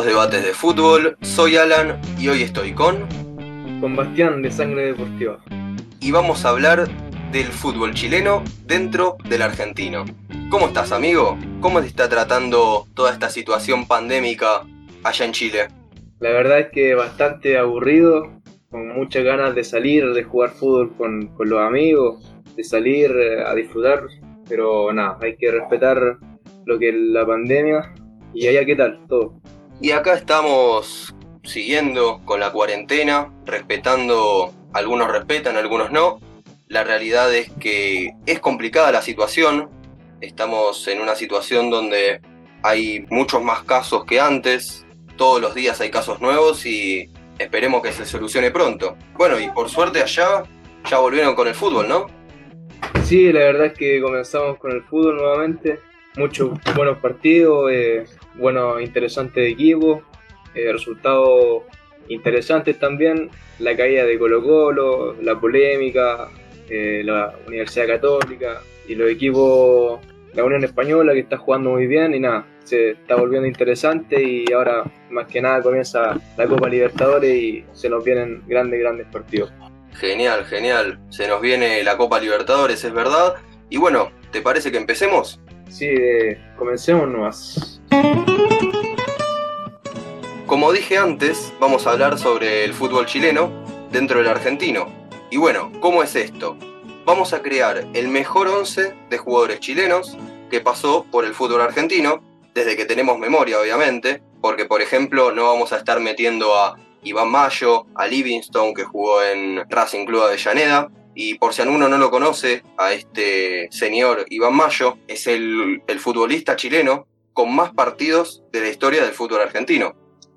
Estos debates de fútbol, soy Alan y hoy estoy con... Con Bastián de Sangre Deportiva. Y vamos a hablar del fútbol chileno dentro del argentino. ¿Cómo estás amigo? ¿Cómo te está tratando toda esta situación pandémica allá en Chile? La verdad es que bastante aburrido, con muchas ganas de salir, de jugar fútbol con, con los amigos, de salir eh, a disfrutar, pero nada, hay que respetar lo que es la pandemia y allá qué tal, todo. Y acá estamos siguiendo con la cuarentena, respetando, algunos respetan, algunos no. La realidad es que es complicada la situación, estamos en una situación donde hay muchos más casos que antes, todos los días hay casos nuevos y esperemos que se solucione pronto. Bueno, y por suerte allá ya volvieron con el fútbol, ¿no? Sí, la verdad es que comenzamos con el fútbol nuevamente. Muchos buenos partidos, eh, buenos, interesantes equipos, eh, resultados interesantes también. La caída de Colo Colo, la polémica, eh, la Universidad Católica y los equipos, la Unión Española que está jugando muy bien y nada, se está volviendo interesante y ahora más que nada comienza la Copa Libertadores y se nos vienen grandes, grandes partidos. Genial, genial. Se nos viene la Copa Libertadores, es verdad. Y bueno, ¿te parece que empecemos? Sí, eh, comencemos nomás. Como dije antes, vamos a hablar sobre el fútbol chileno dentro del argentino. Y bueno, ¿cómo es esto? Vamos a crear el mejor 11 de jugadores chilenos que pasó por el fútbol argentino, desde que tenemos memoria, obviamente, porque por ejemplo no vamos a estar metiendo a Iván Mayo, a Livingstone que jugó en Racing Club Avellaneda. Y por si alguno no lo conoce, a este señor Iván Mayo es el, el futbolista chileno con más partidos de la historia del fútbol argentino.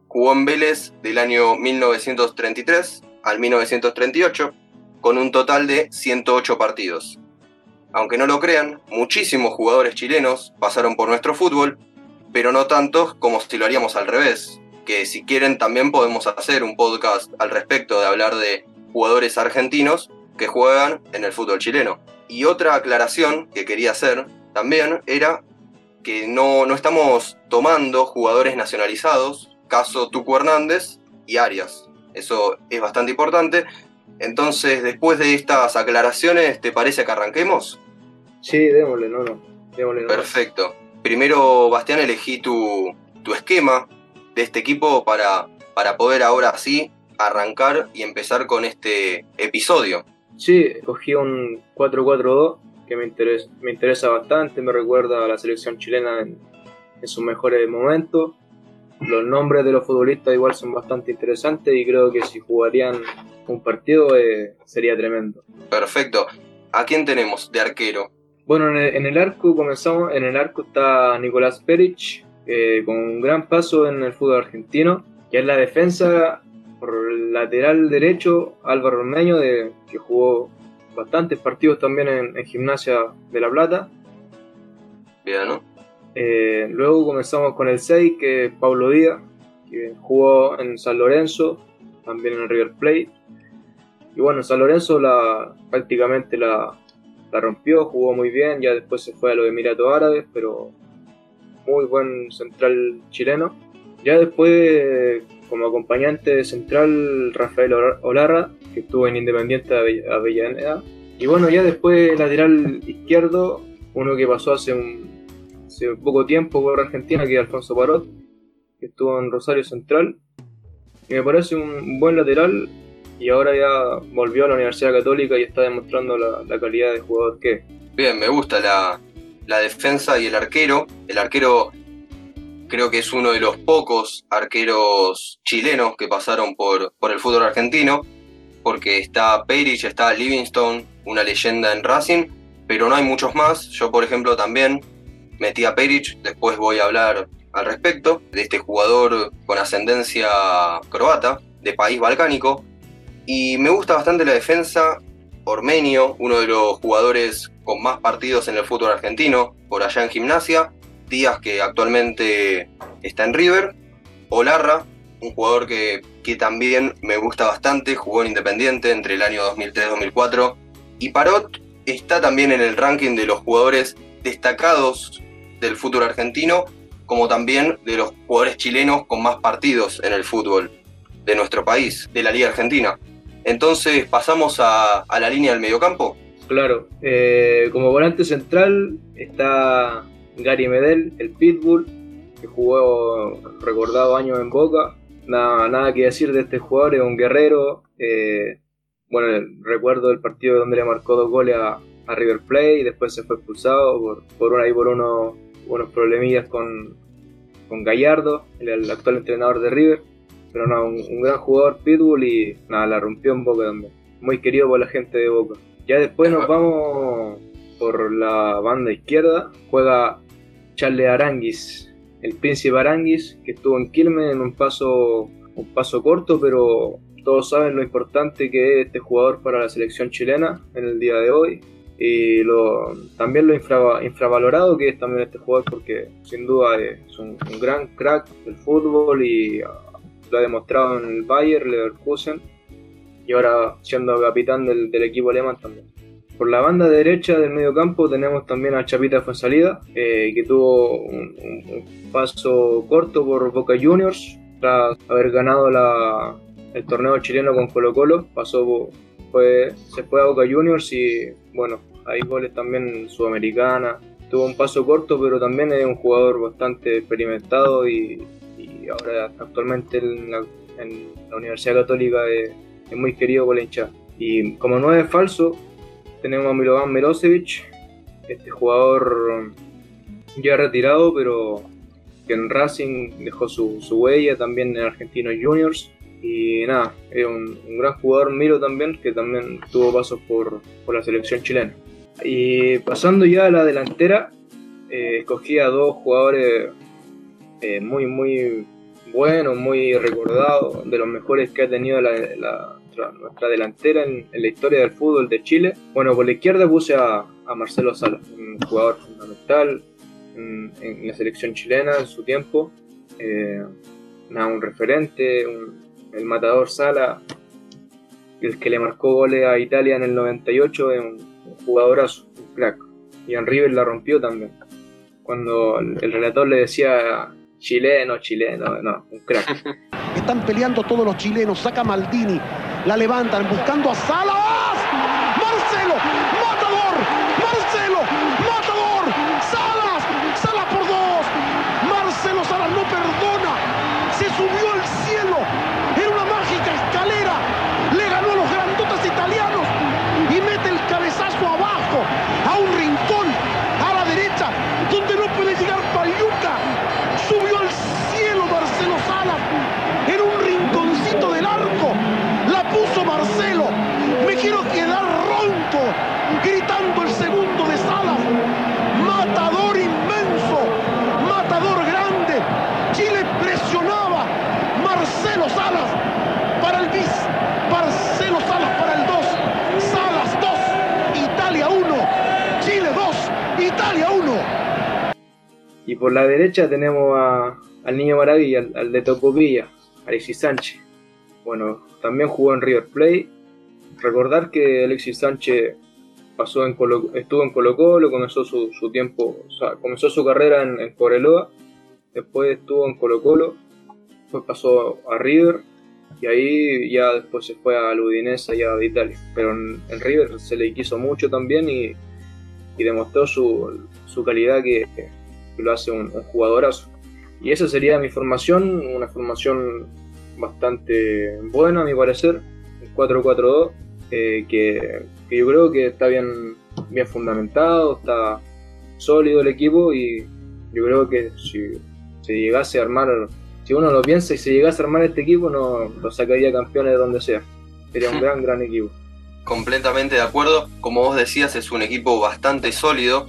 Jugó en Vélez del año 1933 al 1938 con un total de 108 partidos. Aunque no lo crean, muchísimos jugadores chilenos pasaron por nuestro fútbol, pero no tantos como si lo haríamos al revés, que si quieren también podemos hacer un podcast al respecto de hablar de jugadores argentinos que juegan en el fútbol chileno. Y otra aclaración que quería hacer también era que no, no estamos tomando jugadores nacionalizados, caso Tuco Hernández y Arias. Eso es bastante importante. Entonces, después de estas aclaraciones, ¿te parece que arranquemos? Sí, démosle, no, no. Démosle, Perfecto. Primero, Bastián, elegí tu, tu esquema de este equipo para, para poder ahora sí arrancar y empezar con este episodio. Sí, cogí un 4-4-2 que me interesa, me interesa bastante, me recuerda a la selección chilena en, en sus mejores momentos. Los nombres de los futbolistas igual son bastante interesantes y creo que si jugarían un partido eh, sería tremendo. Perfecto. ¿A quién tenemos de arquero? Bueno, en el, en el, arco comenzamos. En el arco está Nicolás Perich, eh, con un gran paso en el fútbol argentino, que es la defensa por el lateral derecho Álvaro Ormeño, de, que jugó bastantes partidos también en, en Gimnasia de La Plata. Bien, ¿no? Eh, luego comenzamos con el 6, que es Pablo Díaz, que jugó en San Lorenzo, también en River Plate. Y bueno, San Lorenzo la, prácticamente la, la rompió, jugó muy bien, ya después se fue a los Emiratos Árabes, pero muy buen central chileno. Ya después, como acompañante de central, Rafael Olarra, que estuvo en Independiente de Avellaneda. Y bueno, ya después lateral izquierdo, uno que pasó hace un hace poco tiempo por Argentina, que es Alfonso Parot, que estuvo en Rosario Central. Y me parece un buen lateral y ahora ya volvió a la Universidad Católica y está demostrando la, la calidad de jugador que es. Bien, me gusta la, la defensa y el arquero. El arquero creo que es uno de los pocos arqueros chilenos que pasaron por, por el fútbol argentino, porque está Perich, está Livingstone, una leyenda en Racing, pero no hay muchos más. Yo, por ejemplo, también metí a Perich, después voy a hablar al respecto, de este jugador con ascendencia croata, de país balcánico, y me gusta bastante la defensa. Ormenio, uno de los jugadores con más partidos en el fútbol argentino, por allá en gimnasia. Díaz, que actualmente está en River. Olarra, un jugador que, que también me gusta bastante, jugó en Independiente entre el año 2003-2004. Y Parot está también en el ranking de los jugadores destacados del fútbol argentino, como también de los jugadores chilenos con más partidos en el fútbol de nuestro país, de la Liga Argentina. Entonces pasamos a, la línea del mediocampo. Claro, eh, como volante central está Gary Medel, el Pitbull, que jugó recordado años en Boca. Nada, nada que decir de este jugador, es un guerrero. Eh, bueno, recuerdo el partido donde le marcó dos goles a, River Plate y después se fue expulsado por, por, ahí por unos, unos problemillas con, con Gallardo, el, actual entrenador de River. Pero no, un, gran jugador Pitbull y nada, la rompió en Boca también. Muy querido por la gente de Boca. Ya después nos vamos por la banda izquierda. Juega Charles Aranguis, el príncipe Aranguis, que estuvo en Quilmes en un paso, un paso corto, pero todos saben lo importante que es este jugador para la selección chilena en el día de hoy y lo, también lo infravalorado que es también este jugador porque sin duda es un, gran crack del fútbol y lo ha demostrado en el Bayern Leverkusen y ahora siendo capitán del, equipo alemán también. Por la banda derecha del medio campo tenemos también a Chapita Fuensalida, eh, que tuvo un, un, paso corto por Boca Juniors tras haber ganado la, el torneo chileno con Colo Colo, pasó, fue, se fue a Boca Juniors y bueno, hay goles también sudamericana, tuvo un paso corto pero también es un jugador bastante experimentado y, ahora actualmente en la, Universidad Católica es, muy querido por la hinchada. Y como nueve falso tenemos a Milovan Milosevic, este jugador ya retirado pero que en Racing dejó su, su huella, también en Argentinos Juniors y nada, es un, gran jugador Miro también, que también tuvo pasos por, la selección chilena. Y pasando ya a la delantera, eh, escogí a dos jugadores eh, muy, muy buenos, muy recordados, de los mejores que ha tenido la, nuestra delantera en, la historia del fútbol de Chile. Bueno, por la izquierda puse a, Marcelo Salas, un jugador fundamental en, la selección chilena en su tiempo. Eh, un referente, un, el matador Sala, el que le marcó goles a Italia en el 98, es un, jugadorazo, un crack. Y en River la rompió también. Cuando el, relator le decía chileno, chileno, no, un crack. Están peleando todos los chilenos, saca Maldini, la levantan buscando a Salas. Marcelo, matador, Marcelo, matador, Salas, Salas por dos. Marcelo Salas no perdona, se subió al cielo Y por la derecha tenemos al Niño Maravilla, al, de Tocopilla, Alexis Sánchez. Bueno, también jugó en River Plate. Recordar que Alexis Sánchez pasó en estuvo en Colo Colo, comenzó su, tiempo, o sea, comenzó su carrera en, en después estuvo en Colo Colo, después pasó a River y ahí ya después se fue a Ludinese allá de Italia. Pero en, River se le quiso mucho también y, demostró su, su calidad que lo hace un, jugadorazo. Y esa sería mi formación, una formación bastante buena a mi parecer, 4-4-2, eh, que, yo creo que está bien, bien fundamentado, está sólido el equipo y yo creo que si se llegase a armar, si uno lo piensa y se llegase a armar este equipo, no lo sacaría campeones de donde sea. Sería un gran, gran equipo. Completamente de acuerdo. Como vos decías, es un equipo bastante sólido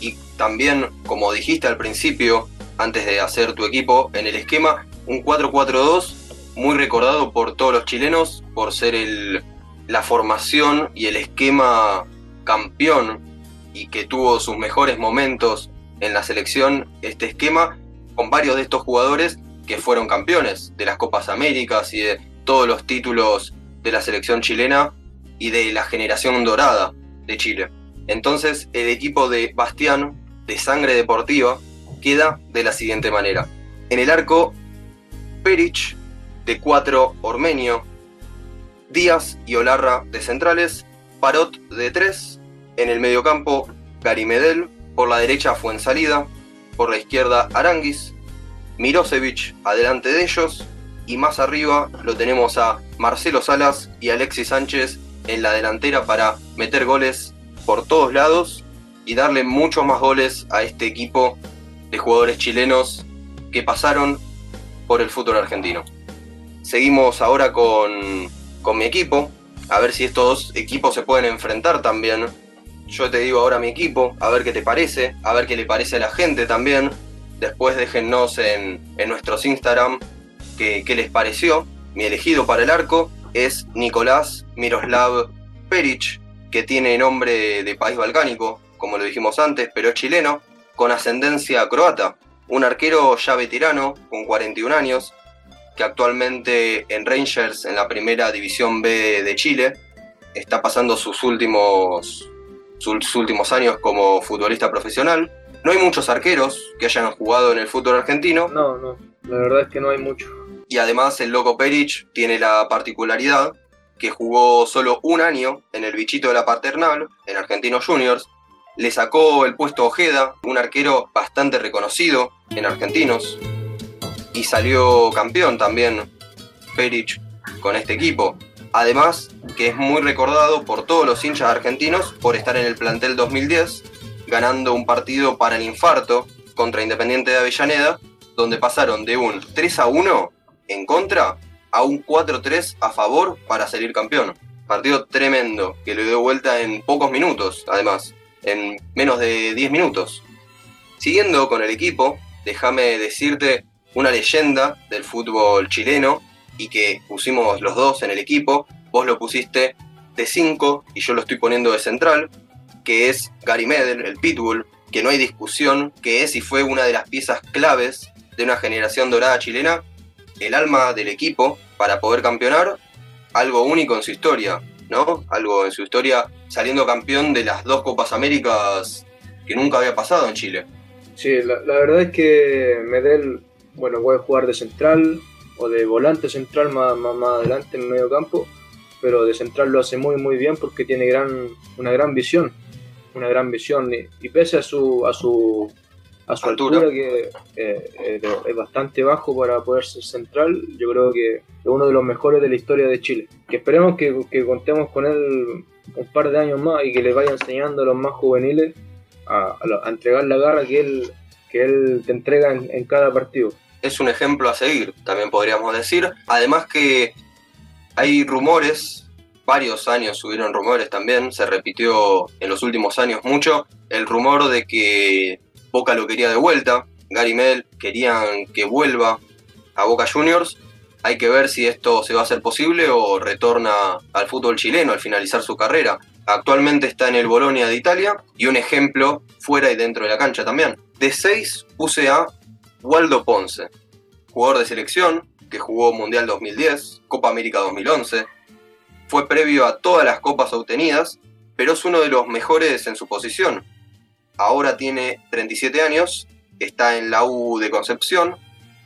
y también, como dijiste al principio, antes de hacer tu equipo, en el esquema, un 4-4-2 muy recordado por todos los chilenos por ser el, la formación y el esquema campeón y que tuvo sus mejores momentos en la selección, este esquema, con varios de estos jugadores que fueron campeones de las Copas Américas y de todos los títulos de la selección chilena y de la generación dorada de Chile. Entonces el equipo de Bastián, de sangre deportiva, queda de la siguiente manera. En el arco, Peric, de 4 Ormenio, Díaz y Olarra de centrales, Parot de 3, en el mediocampo Gary Medel, por la derecha Fuensalida, por la izquierda Aranguis, Mirosevic adelante de ellos y más arriba lo tenemos a Marcelo Salas y Alexis Sánchez en la delantera para meter goles por todos lados y darle muchos más goles a este equipo de jugadores chilenos que pasaron por el fútbol argentino. Seguimos ahora con, con mi equipo, a ver si estos equipos se pueden enfrentar también. Yo te digo ahora mi equipo, a ver qué te parece, a ver qué le parece a la gente también. Después déjennos en, en nuestros Instagram qué, qué les pareció. Mi elegido para el arco es Nicolás Miroslav Peric, que tiene nombre de país balcánico, como lo dijimos antes, pero es chileno, con ascendencia croata. Un arquero ya veterano, con 41 años, que actualmente en Rangers, en la primera división B de Chile, está pasando sus últimos, sus últimos años como futbolista profesional. No hay muchos arqueros que hayan jugado en el fútbol argentino. No, no, la verdad es que no hay mucho. Y además el loco Peric tiene la particularidad que jugó solo un año en el bichito de la paternal, en Argentinos Juniors. Le sacó el puesto Ojeda, un arquero bastante reconocido en Argentinos y salió campeón también Peric con este equipo. Además, que es muy recordado por todos los hinchas argentinos por estar en el plantel 2010, ganando un partido para el infarto contra Independiente de Avellaneda, donde pasaron de un 3 a 1 en contra a un 4-3 a favor para salir campeón. Partido tremendo, que le dio vuelta en pocos minutos, además, en menos de 10 minutos. Siguiendo con el equipo, déjame decirte una leyenda del fútbol chileno y que pusimos los dos en el equipo. Vos lo pusiste de 5 y yo lo estoy poniendo de central, que es Gary Medel, el Pitbull, que no hay discusión, que es y fue una de las piezas claves de una generación dorada chilena, el alma del equipo para poder campeonar, algo único en su historia, ¿no? Algo en su historia saliendo campeón de las dos Copas Américas que nunca había pasado en Chile. Sí, la, verdad es que Medel bueno, puede jugar de central o de volante central más, más, más, adelante en medio campo, pero de central lo hace muy muy bien porque tiene gran, una gran visión, una gran visión y, y pese a su, a su, a su altura, altura que eh, eh, es bastante bajo para poder ser central, yo creo que es uno de los mejores de la historia de Chile. Que esperemos que, que contemos con él un par de años más y que le vaya enseñando a los más juveniles a, a, entregar la garra que él, que él te entrega en, en cada partido es un ejemplo a seguir, también podríamos decir. Además que hay rumores, varios años subieron rumores también, se repitió en los últimos años mucho, el rumor de que Boca lo quería de vuelta, Gary Mel querían que vuelva a Boca Juniors. Hay que ver si esto se va a hacer posible o retorna al fútbol chileno al finalizar su carrera. Actualmente está en el Bolonia de Italia y un ejemplo fuera y dentro de la cancha también. De 6 puse a Waldo Ponce, jugador de selección que jugó Mundial 2010, Copa América 2011, fue previo a todas las copas obtenidas, pero es uno de los mejores en su posición. Ahora tiene 37 años, está en la U de Concepción,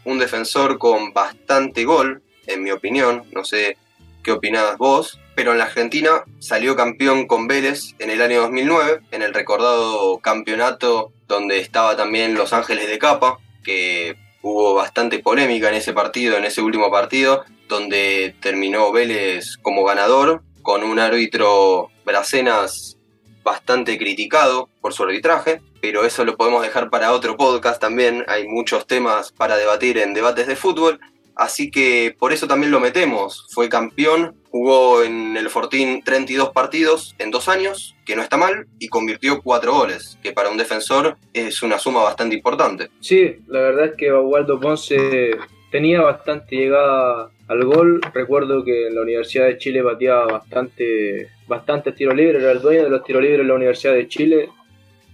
un defensor con bastante gol, en mi opinión, no sé qué opinás vos, pero en la Argentina salió campeón con Vélez en el año 2009, en el recordado campeonato donde estaba también Los Ángeles de Capa, que hubo bastante polémica en ese partido, en ese último partido, donde terminó Vélez como ganador, con un árbitro Bracenas bastante criticado por su arbitraje, pero eso lo podemos dejar para otro podcast también, hay muchos temas para debatir en debates de fútbol, así que por eso también lo metemos, fue campeón, jugó en el Fortín 32 partidos en dos años, que no está mal, y convirtió cuatro goles, que para un defensor es una suma bastante importante. Sí, la verdad es que Waldo Ponce tenía bastante llegada al gol. Recuerdo que en la Universidad de Chile bateaba bastante, bastante tiro libre, era el dueño de los tiros libres en la Universidad de Chile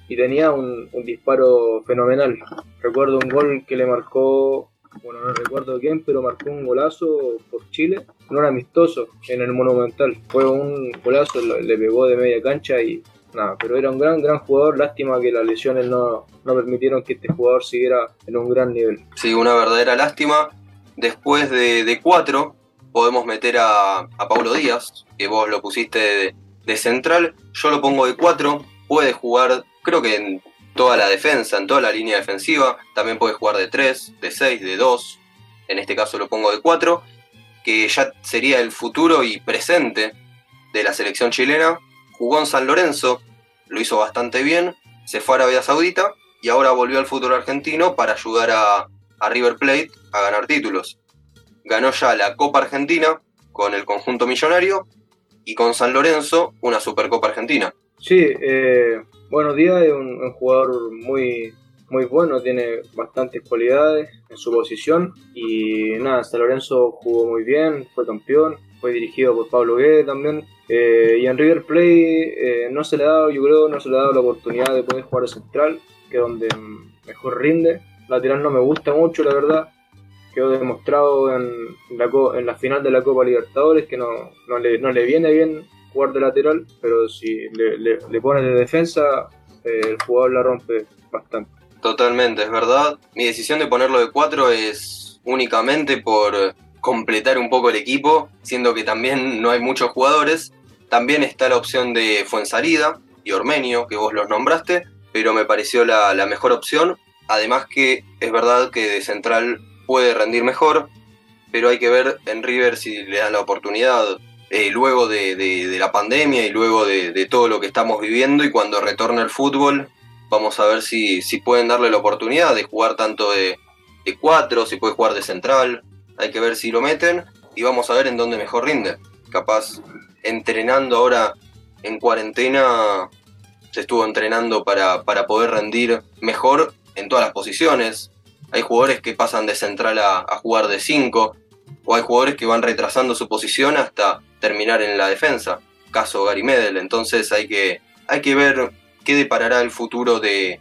y tenía un, un disparo fenomenal. Recuerdo un gol que le marcó bueno, no recuerdo quién, pero marcó un golazo por Chile, no era amistoso, en el Monumental. Fue un golazo, le pegó de media cancha y nada, pero era un gran, gran jugador. Lástima que las lesiones no, no permitieron que este jugador siguiera en un gran nivel. Sí, una verdadera lástima. Después de, de cuatro, podemos meter a, a Paulo Díaz, que vos lo pusiste de, central. Yo lo pongo de cuatro. Puede jugar, creo que en toda la defensa, en toda la línea defensiva. También puede jugar de 3, de 6, de 2. En este caso lo pongo de 4, que ya sería el futuro y presente de la selección chilena. Jugó en San Lorenzo, lo hizo bastante bien, se fue a Arabia Saudita y ahora volvió al fútbol argentino para ayudar a, a River Plate a ganar títulos. Ganó ya la Copa Argentina con el conjunto millonario y con San Lorenzo una Supercopa Argentina. Sí, eh, Buenos días, es un, jugador muy, muy bueno, tiene bastantes cualidades en su posición y nada, San Lorenzo jugó muy bien, fue campeón, fue dirigido por Pablo Guedes también eh, y en River Plate eh, no se le ha dado, yo creo, no se le ha dado la oportunidad de poder jugar a central, que es donde mejor rinde. Lateral no me gusta mucho, la verdad. Quedó demostrado en la, en la final de la Copa Libertadores que no, no, le, no le viene bien jugar de lateral, pero si le, le, le pones de defensa, el jugador la rompe bastante. Totalmente, es verdad. Mi decisión de ponerlo de 4 es únicamente por completar un poco el equipo, siendo que también no hay muchos jugadores. También está la opción de Fuenzarida y Ormenio, que vos los nombraste, pero me pareció la mejor opción. Además que es verdad que de central puede rendir mejor, pero hay que ver en River si le dan la oportunidad eh, luego de, de, la pandemia y luego de, de, todo lo que estamos viviendo y cuando retorne el fútbol vamos a ver si, si pueden darle la oportunidad de jugar tanto de, de cuatro, si puede jugar de central, hay que ver si lo meten y vamos a ver en dónde mejor rinde. Capaz entrenando ahora en cuarentena se estuvo entrenando para, para poder rendir mejor en todas las posiciones. Hay jugadores que pasan de central a, jugar de 5, o hay jugadores que van retrasando su posición hasta terminar en la defensa, caso Gary Medel, entonces hay que, hay que ver qué deparará el futuro de,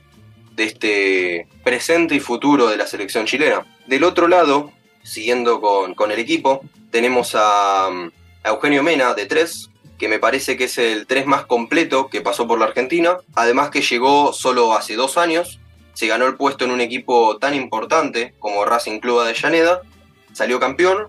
de este presente y futuro de la selección chilena. Del otro lado, siguiendo con, con el equipo, tenemos a, a, Eugenio Mena de 3, que me parece que es el 3 más completo que pasó por la Argentina, además que llegó solo hace dos años, se ganó el puesto en un equipo tan importante como Racing Club de Llaneda, salió campeón,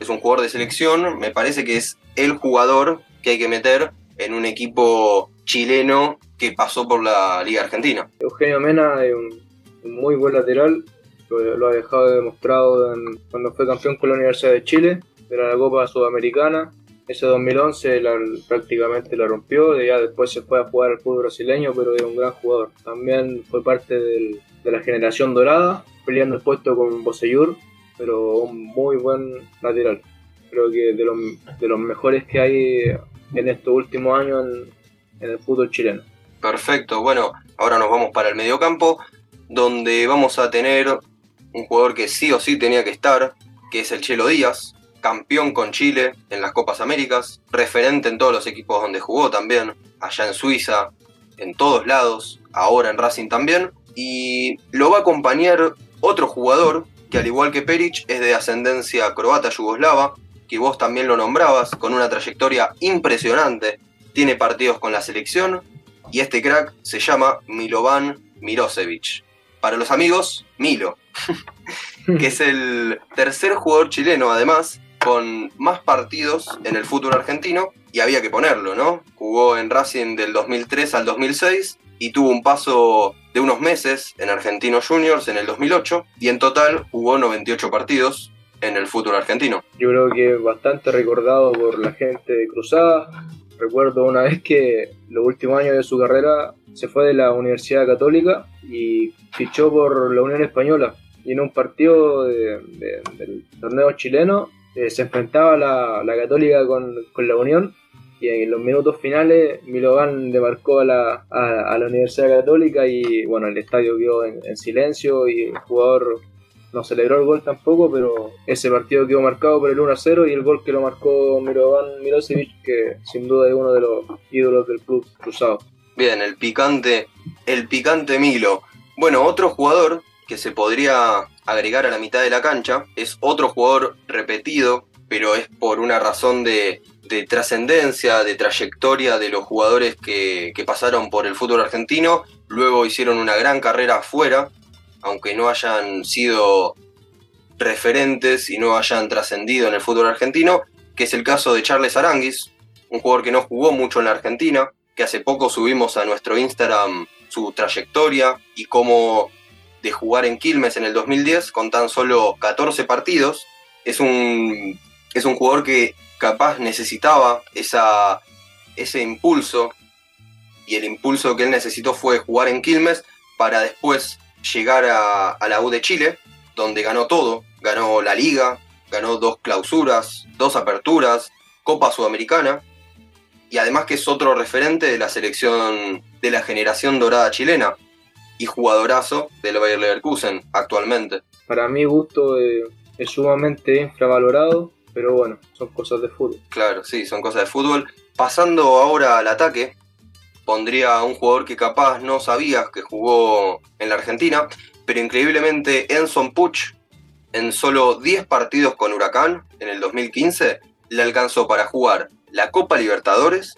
es un jugador de selección, me parece que es el jugador que hay que meter en un equipo chileno que pasó por la Liga Argentina. Eugenio Mena es un, muy buen lateral, lo, ha dejado demostrado cuando fue campeón con la Universidad de Chile, era la Copa Sudamericana. Ese 2011 la, prácticamente la rompió, ya después se fue a jugar al fútbol brasileño, pero es un gran jugador. También fue parte de la generación dorada, peleando el puesto con Boseyur, pero un muy buen lateral. Creo que de los, de los mejores que hay en estos últimos años en, en el fútbol chileno. Perfecto, bueno, ahora nos vamos para el mediocampo, donde vamos a tener un jugador que sí o sí tenía que estar, que es el Chelo Díaz, campeón con Chile en las Copas Américas, referente en todos los equipos donde jugó también, allá en Suiza, en todos lados, ahora en Racing también, y lo va a acompañar otro jugador que al igual que Peric es de ascendencia croata yugoslava, que vos también lo nombrabas, con una trayectoria impresionante, tiene partidos con la selección, y este crack se llama Milovan Mirosevic. Para los amigos, Milo, que es el tercer jugador chileno además con más partidos en el fútbol argentino, y había que ponerlo, ¿no? Jugó en Racing del 2003 al 2006 y tuvo un paso de unos meses en Argentinos Juniors en el 2008 y en total jugó 98 partidos en el fútbol argentino. Yo creo que bastante recordado por la gente de Cruzada. Recuerdo una vez que los últimos años de su carrera se fue de la Universidad Católica y fichó por la Unión Española. Y en un partido de, de, del torneo chileno eh, se enfrentaba la, la Católica con, con la Unión y en los minutos finales Milovan demarcó a la, a, a, la Universidad Católica y bueno, el estadio quedó en, en, silencio y el jugador no celebró el gol tampoco, pero ese partido quedó marcado por el 1-0 y el gol que lo marcó Milovan Milosevic, que sin duda es uno de los ídolos del club cruzado. Bien, el picante, el picante Milo. Bueno, otro jugador que se podría agregar a la mitad de la cancha es otro jugador repetido, pero es por una razón de de trascendencia, de trayectoria de los jugadores que, que, pasaron por el fútbol argentino, luego hicieron una gran carrera afuera, aunque no hayan sido referentes y no hayan trascendido en el fútbol argentino, que es el caso de Charles Aranguis, un jugador que no jugó mucho en la Argentina, que hace poco subimos a nuestro Instagram su trayectoria y cómo de jugar en Quilmes en el 2010 con tan solo 14 partidos, es un, es un jugador que capaz necesitaba esa, ese impulso y el impulso que él necesitó fue jugar en Quilmes para después llegar a, a la U de Chile, donde ganó todo, ganó la liga, ganó dos clausuras, dos aperturas, Copa Sudamericana, y además que es otro referente de la selección de la generación dorada chilena y jugadorazo del Bayer Leverkusen actualmente. Para mi gusto eh, es sumamente infravalorado, pero bueno, son cosas de fútbol. Claro, sí, son cosas de fútbol. Pasando ahora al ataque, pondría a un jugador que capaz no sabías que jugó en la Argentina, pero increíblemente Enson Puch, en solo 10 partidos con Huracán en el 2015, le alcanzó para jugar la Copa Libertadores,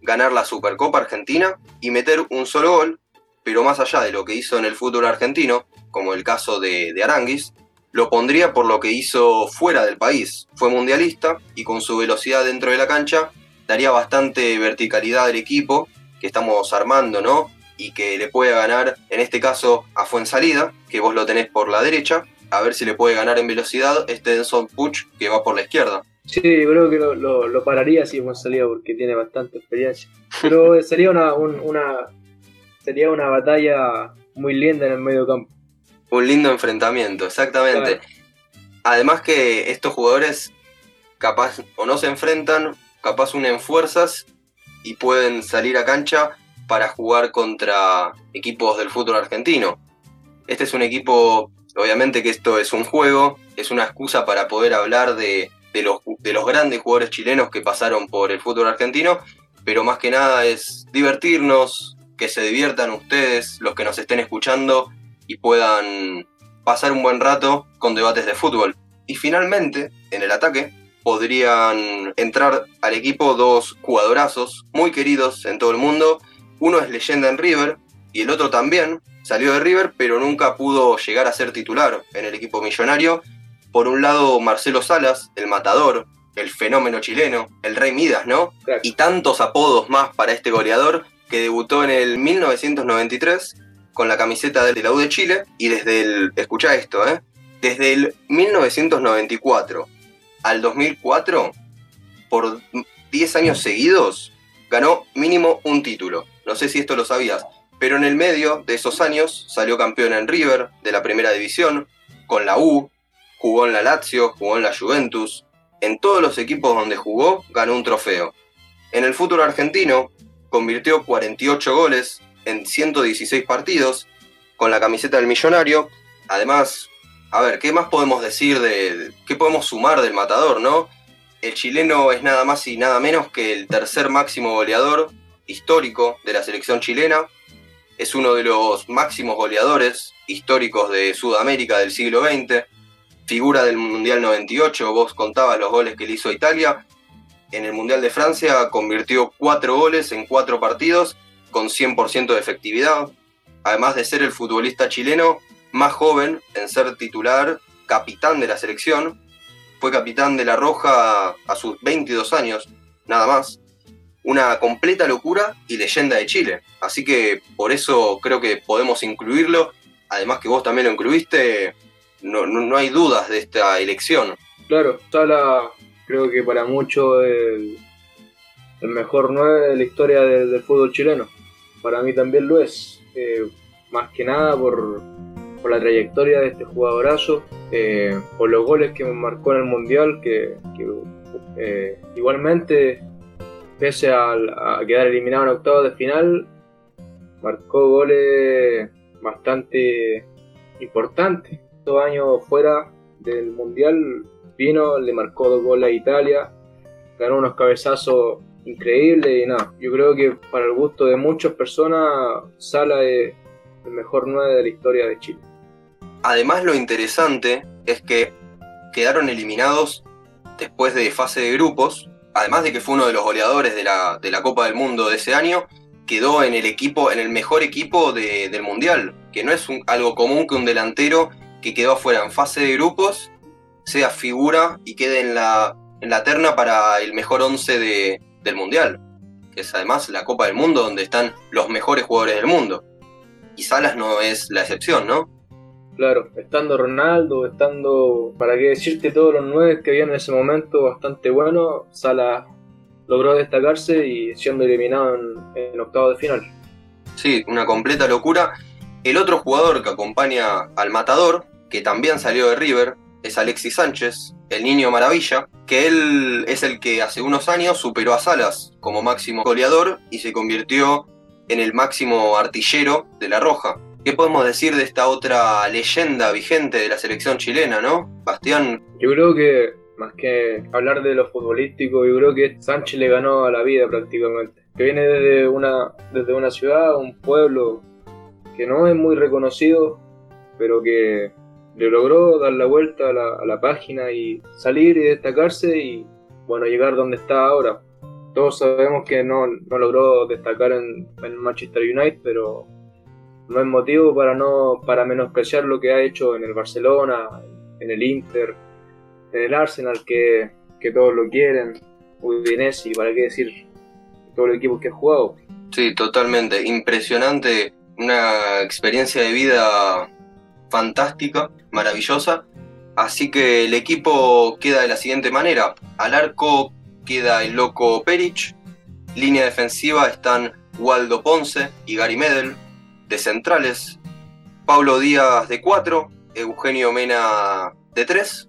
ganar la Supercopa Argentina y meter un solo gol, pero más allá de lo que hizo en el fútbol argentino, como el caso de, de Aranguis, lo pondría por lo que hizo fuera del país. Fue mundialista y con su velocidad dentro de la cancha daría bastante verticalidad al equipo que estamos armando, ¿no? Y que le puede ganar, en este caso, a Fuensalida, que vos lo tenés por la derecha, a ver si le puede ganar en velocidad este Denson Puch que va por la izquierda. Sí, creo que lo, pararía si Fuensalida porque tiene bastante experiencia. Pero sería una, una, sería una batalla muy linda en el medio campo. Un lindo enfrentamiento, exactamente. Además que estos jugadores capaz o no se enfrentan, capaz unen fuerzas y pueden salir a cancha para jugar contra equipos del fútbol argentino. Este es un equipo, obviamente que esto es un juego, es una excusa para poder hablar de, los, de los grandes jugadores chilenos que pasaron por el fútbol argentino, pero más que nada es divertirnos, que se diviertan ustedes, los que nos estén escuchando, y puedan pasar un buen rato con debates de fútbol. Y finalmente, en el ataque, podrían entrar al equipo dos jugadorazos muy queridos en todo el mundo. Uno es leyenda en River y el otro también salió de River, pero nunca pudo llegar a ser titular en el equipo millonario. Por un lado, Marcelo Salas, el matador, el fenómeno chileno, el rey Midas, ¿no? Y tantos apodos más para este goleador que debutó en el 1993 con la camiseta de la U de Chile y desde el, escucha esto, ¿eh? Desde el 1994 al 2004, por 10 años seguidos, ganó mínimo un título. No sé si esto lo sabías, pero en el medio de esos años salió campeón en River de la primera división, con la U, jugó en la Lazio, jugó en la Juventus. En todos los equipos donde jugó, ganó un trofeo. En el fútbol argentino, convirtió 48 goles en 116 partidos con la camiseta del millonario. Además, a ver, ¿qué más podemos decir de, qué podemos sumar del matador, no? El chileno es nada más y nada menos que el tercer máximo goleador histórico de la selección chilena. Es uno de los máximos goleadores históricos de Sudamérica del siglo XX. Figura del Mundial 98, vos contabas los goles que le hizo Italia. En el Mundial de Francia convirtió cuatro goles en cuatro partidos con 100% de efectividad. Además de ser el futbolista chileno más joven en ser titular, capitán de la selección. Fue capitán de la Roja a sus 22 años, nada más. Una completa locura y leyenda de Chile. Así que por eso creo que podemos incluirlo. Además que vos también lo incluiste, no, no, hay dudas de esta elección. Claro, Sala creo que para muchos el, el mejor 9 de la historia del, fútbol chileno. Para mí también lo es. Eh, más que nada por, por la trayectoria de este jugadorazo, eh, por los goles que marcó en el Mundial, que, eh, igualmente, pese a, quedar eliminado en octavos de final, marcó goles bastante importantes. Dos años fuera del Mundial vino, le marcó dos goles a Italia, ganó unos cabezazos increíbles y nada. Yo creo que para el gusto de muchas personas, Sala es el mejor 9 de la historia de Chile. Además, lo interesante es que quedaron eliminados después de fase de grupos además de que fue uno de los goleadores de la, Copa del Mundo de ese año, quedó en el equipo, en el mejor equipo del Mundial, que no es algo común que un delantero que quedó afuera en fase de grupos sea figura y quede en la, en la terna para el mejor once del Mundial, que es además la Copa del Mundo donde están los mejores jugadores del mundo. Y Salas no es la excepción, ¿no? Claro, estando Ronaldo, estando, para qué decirte, todos los nueve que había en ese momento bastante bueno, Salas logró destacarse y siendo eliminado en, en octavo de final. Sí, una completa locura. El otro jugador que acompaña al matador, que también salió de River, es Alexis Sánchez, el niño maravilla, que él es el que hace unos años superó a Salas como máximo goleador y se convirtió en el máximo artillero de la Roja. ¿Qué podemos decir de esta otra leyenda vigente de la selección chilena, no? Bastián. Yo creo que, más que hablar de lo futbolístico, yo creo que Sánchez le ganó a la vida prácticamente. Que viene desde una, desde una ciudad, un pueblo que no es muy reconocido, pero que le logró dar la vuelta a la, página y salir y destacarse y bueno, llegar donde está ahora. Todos sabemos que no, logró destacar en, en, Manchester United, pero no es motivo para no para menospreciar lo que ha hecho en el Barcelona, en el Inter, en el Arsenal, que, que todos lo quieren, Udinese, para qué decir, todo el equipo que ha jugado. Sí, totalmente, impresionante, una experiencia de vida fantástica, maravillosa. Así que el equipo queda de la siguiente manera. Al arco queda el loco Perich. Línea defensiva están Waldo Ponce y Gary Medel. De centrales, Pablo Díaz de 4, Eugenio Mena de 3.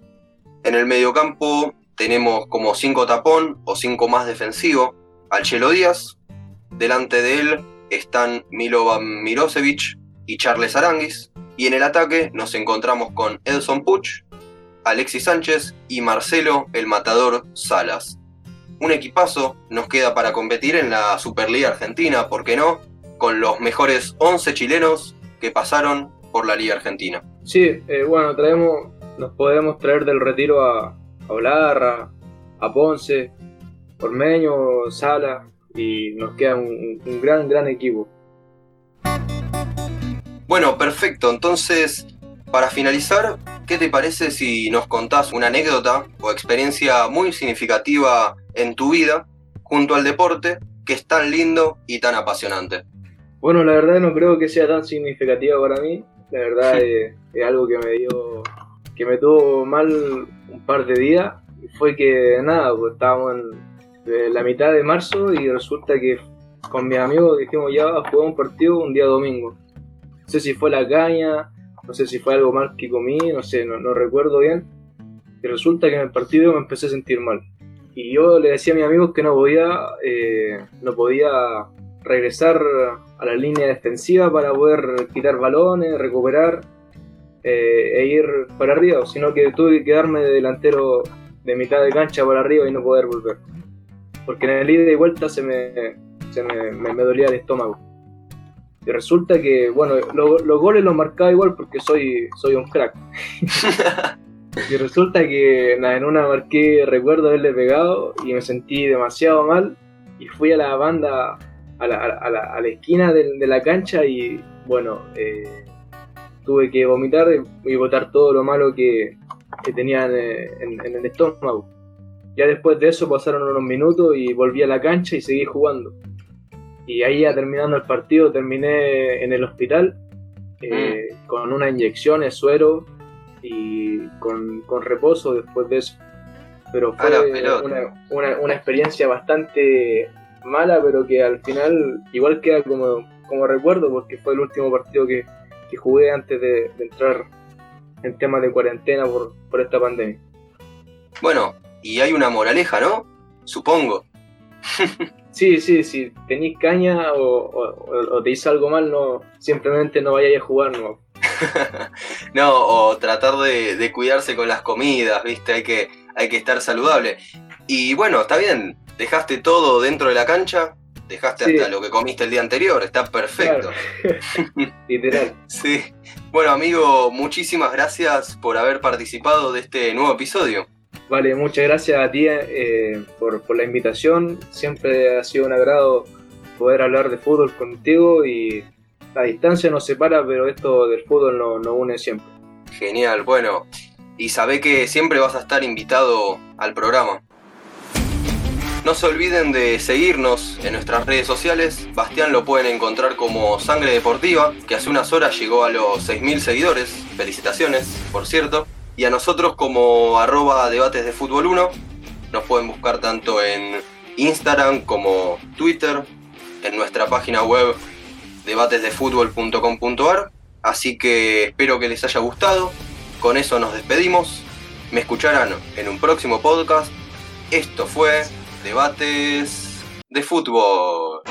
En el mediocampo tenemos como 5 tapón o 5 más defensivo al Chelo Díaz. Delante de él están Milovan Mirosevic y Charles Aranguis. Y en el ataque nos encontramos con Edson Puch, Alexis Sánchez y Marcelo el Matador Salas. Un equipazo nos queda para competir en la Superliga Argentina, ¿por qué no? Con los mejores 11 chilenos que pasaron por la Liga Argentina. Sí, eh, bueno, traemos, nos podemos traer del retiro a, a Olarra, a Ponce, Ormeño, Sala, y nos queda un, un gran, gran equipo. Bueno, perfecto. Entonces, para finalizar, ¿qué te parece si nos contás una anécdota o experiencia muy significativa en tu vida junto al deporte que es tan lindo y tan apasionante? Bueno, la verdad no creo que sea tan significativa para mí. La verdad es, algo que me dio, que me tuvo mal un par de días. Fue que nada, pues estábamos en la mitad de marzo y resulta que con mis amigos dijimos ya jugar un partido un día domingo. No sé si fue la caña, no sé si fue algo mal que comí, no sé, no, recuerdo bien. Y resulta que en el partido me empecé a sentir mal. Y yo le decía a mis amigos que no podía, eh, no podía regresar a la línea defensiva para poder quitar balones, recuperar eh, e ir para arriba, sino que tuve que quedarme de delantero de mitad de cancha para arriba y no poder volver. Porque en el ida y vuelta se me, se me, me dolía el estómago. Y resulta que, bueno, los goles los marcaba igual porque soy, soy un crack. y resulta que en una marqué, recuerdo haberle pegado y me sentí demasiado mal. Y fui a la banda, a la, a la, a la esquina de, la cancha y, bueno, eh, tuve que vomitar y botar todo lo malo que, que tenía en, en el estómago. Ya después de eso pasaron unos minutos y volví a la cancha y seguí jugando. Y ahí ya terminando el partido terminé en el hospital eh, mm. con una inyección de suero y con, reposo después de eso. Pero fue una, experiencia bastante mala, pero que al final igual queda como, como recuerdo porque fue el último partido que, jugué antes de, entrar en temas de cuarentena por, por esta pandemia. Bueno, y hay una moraleja, ¿no? Supongo. Sí, sí, si tenéis caña o, te hice algo mal, no simplemente no vayáis a jugar, no. no, o tratar de, cuidarse con las comidas, ¿viste? Hay que, hay que estar saludable. Y bueno, está bien, dejaste todo dentro de la cancha, dejaste hasta lo que comiste el día anterior, está perfecto. Literal. sí. Bueno, amigo, muchísimas gracias por haber participado de este nuevo episodio. Vale, muchas gracias a ti eh, por, por, la invitación. Siempre ha sido un agrado poder hablar de fútbol contigo y la distancia nos separa, pero esto del fútbol nos, nos une siempre. Genial, bueno, y sabe que siempre vas a estar invitado al programa. No se olviden de seguirnos en nuestras redes sociales. Bastián lo pueden encontrar como Sangre Deportiva, que hace unas horas llegó a los 6.000 seguidores. Felicitaciones, por cierto. Y a nosotros como arroba debates de fútbol 1. Nos pueden buscar tanto en Instagram como Twitter, en nuestra página web debatesdefutbol.com.ar. Así que espero que les haya gustado. Con eso nos despedimos. Me escucharán en un próximo podcast. Esto fue Debates de Fútbol.